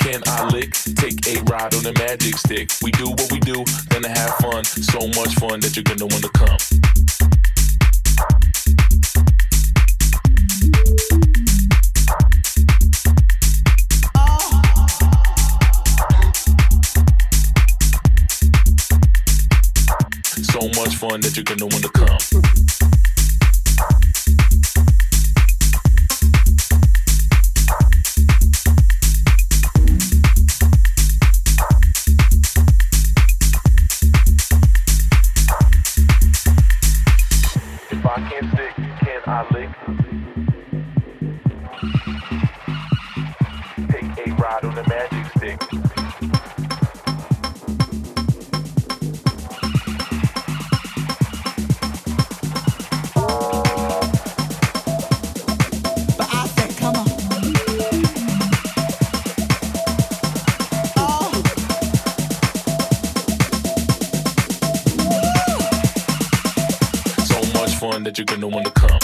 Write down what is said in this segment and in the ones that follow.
can I lick? Take a ride on the magic stick. We do what we do, gonna have fun. So much fun that you're gonna wanna come. So much fun that you're gonna wanna come. that you're gonna wanna come.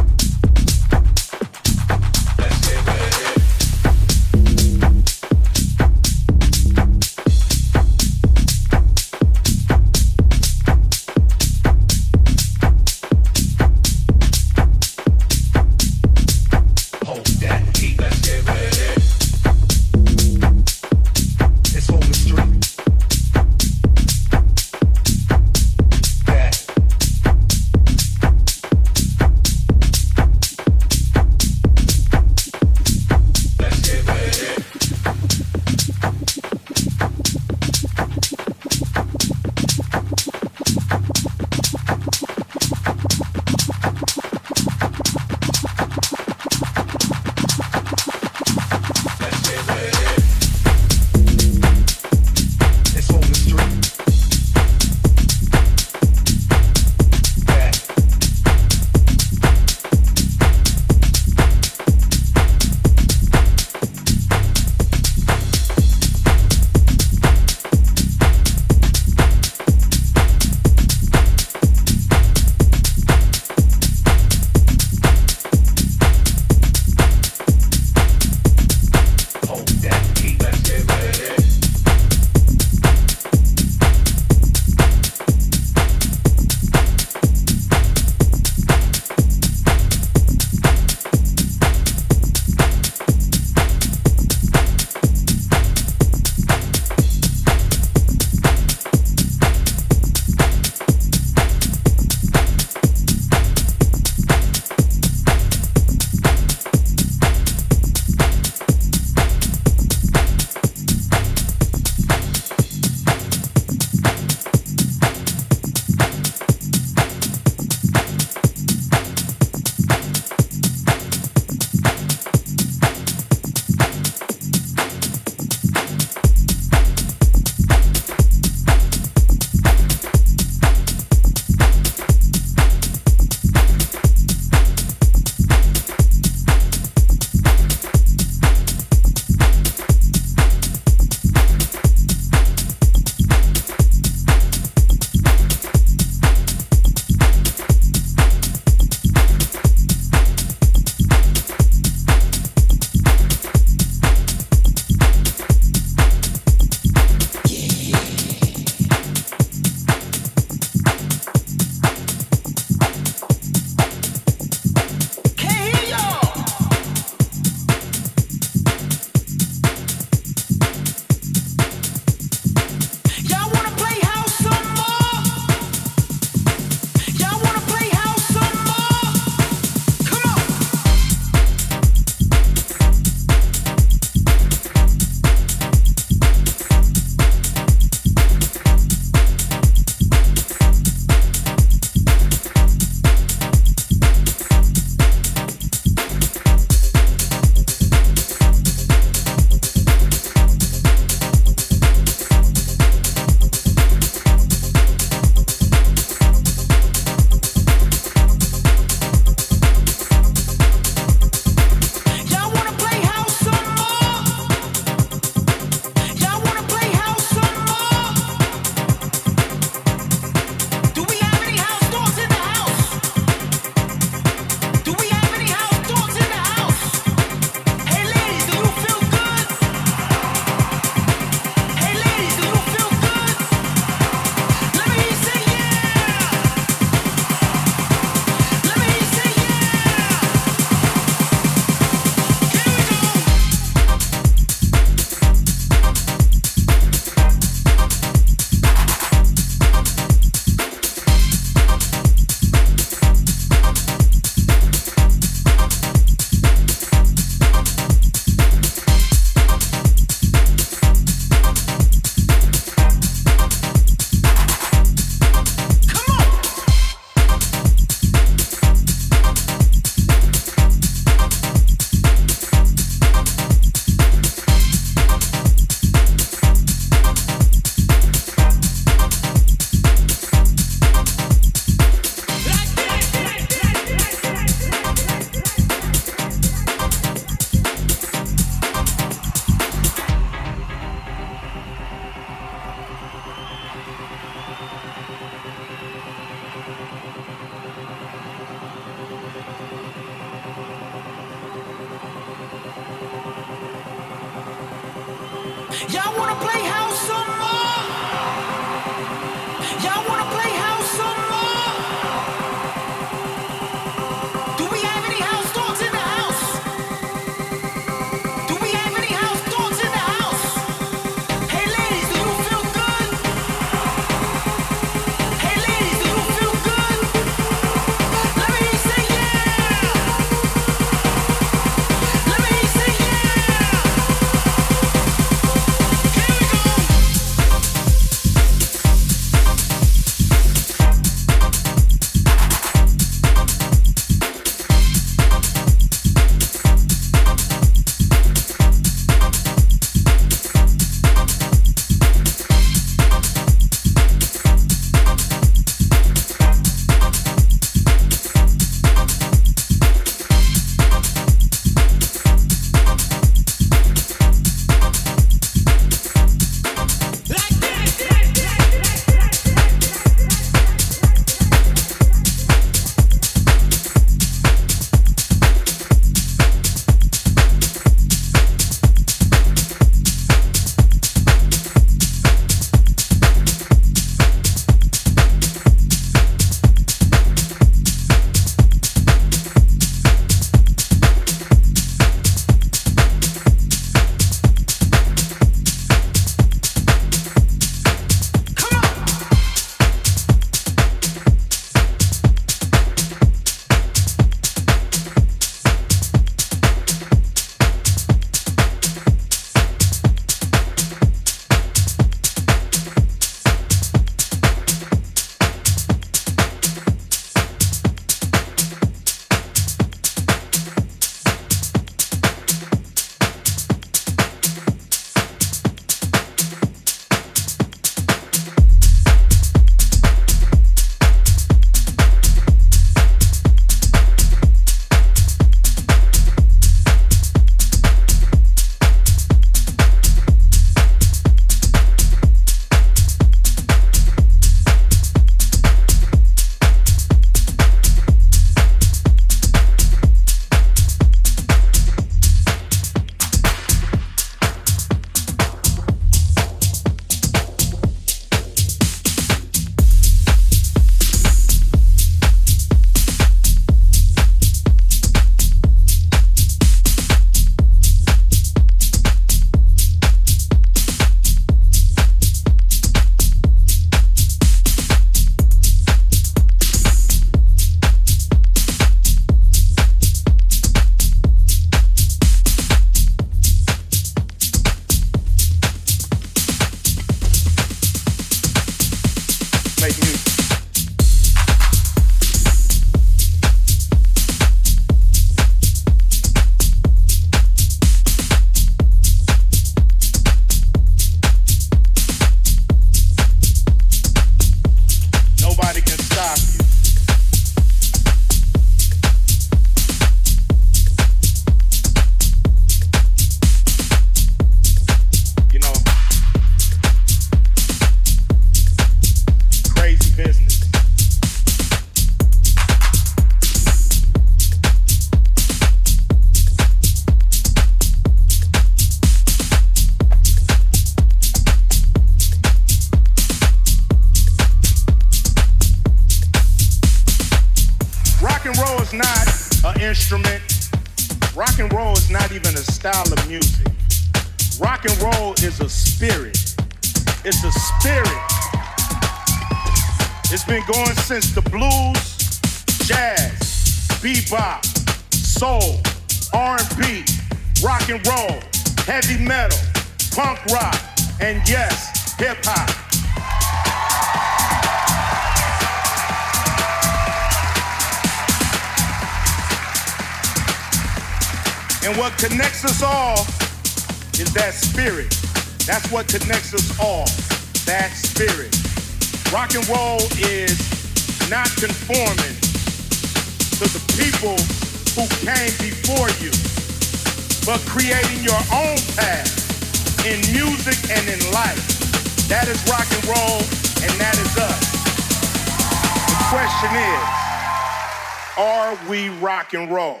And roll.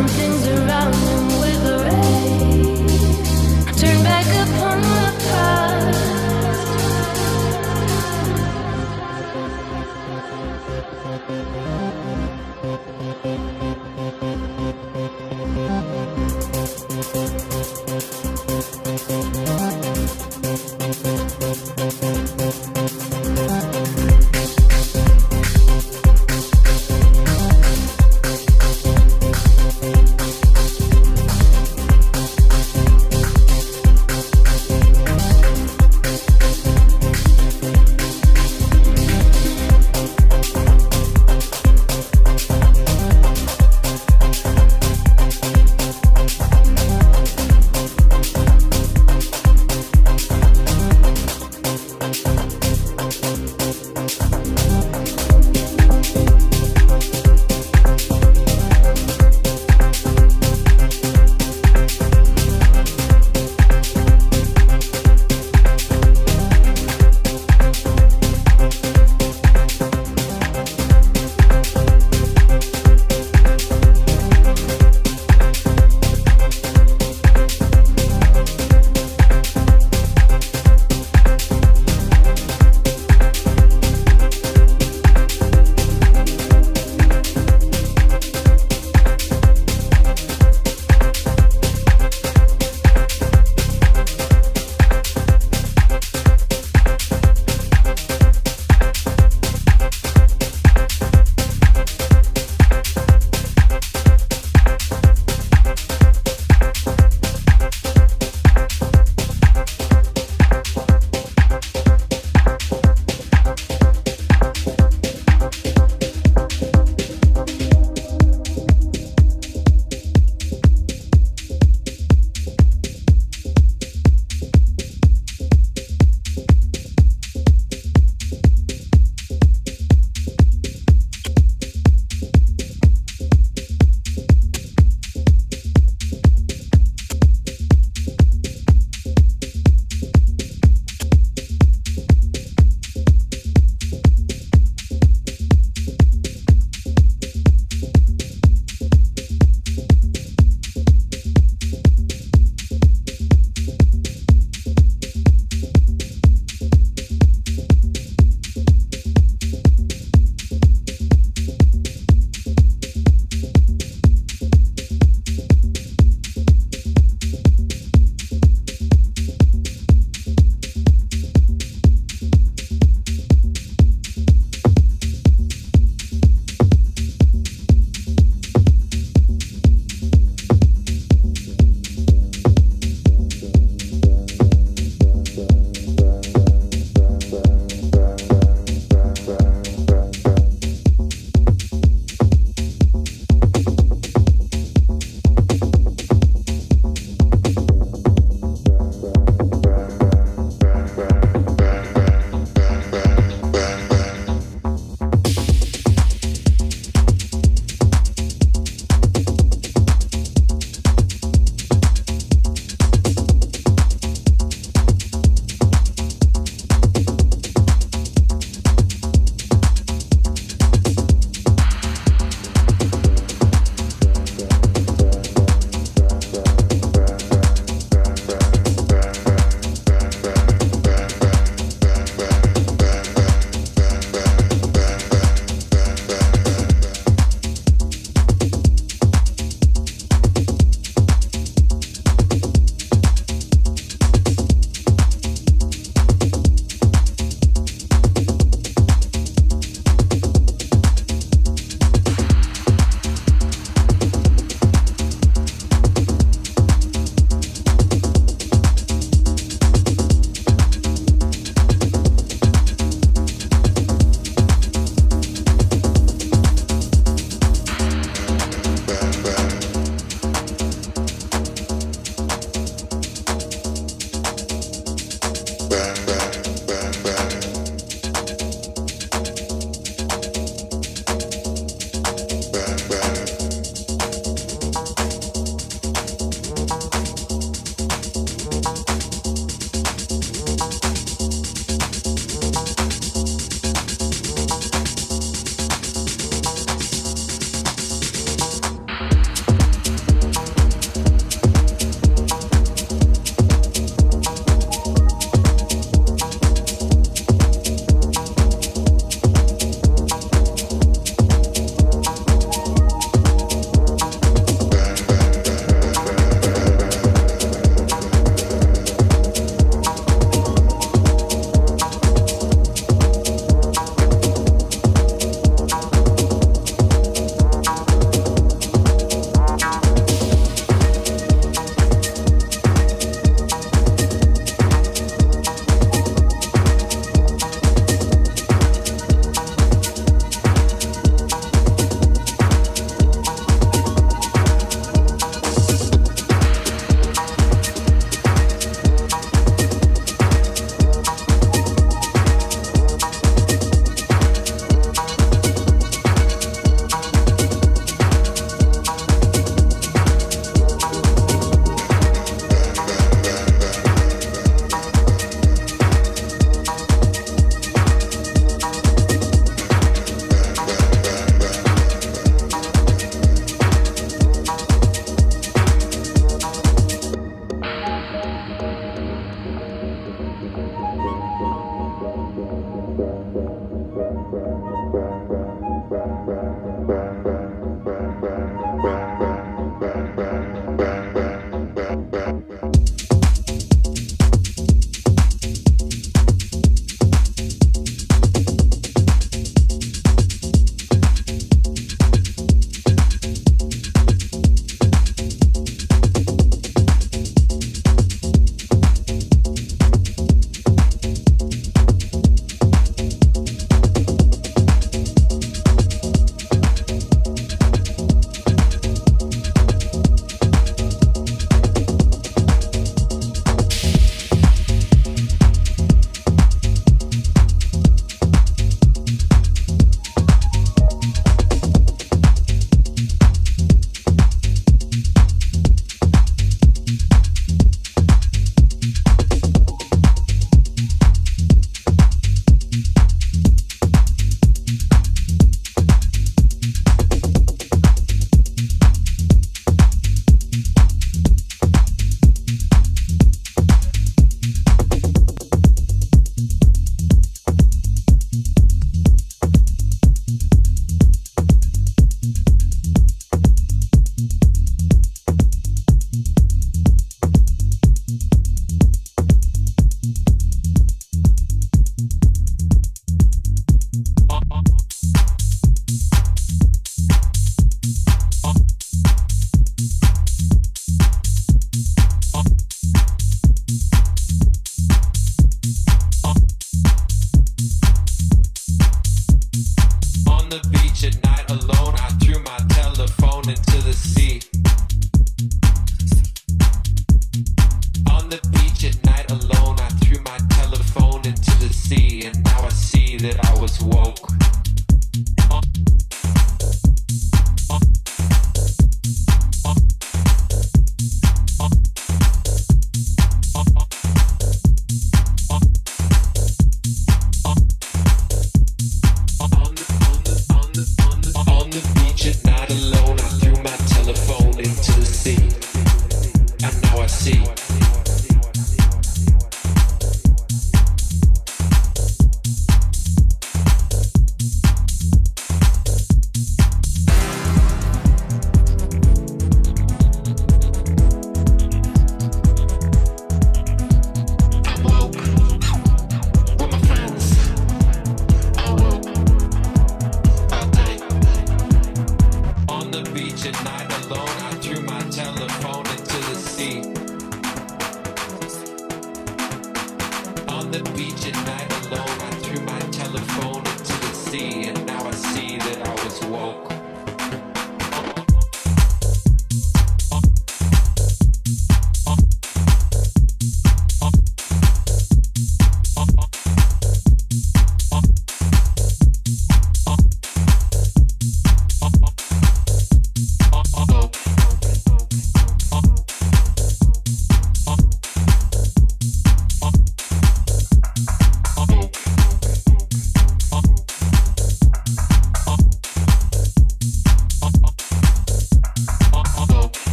mountains around.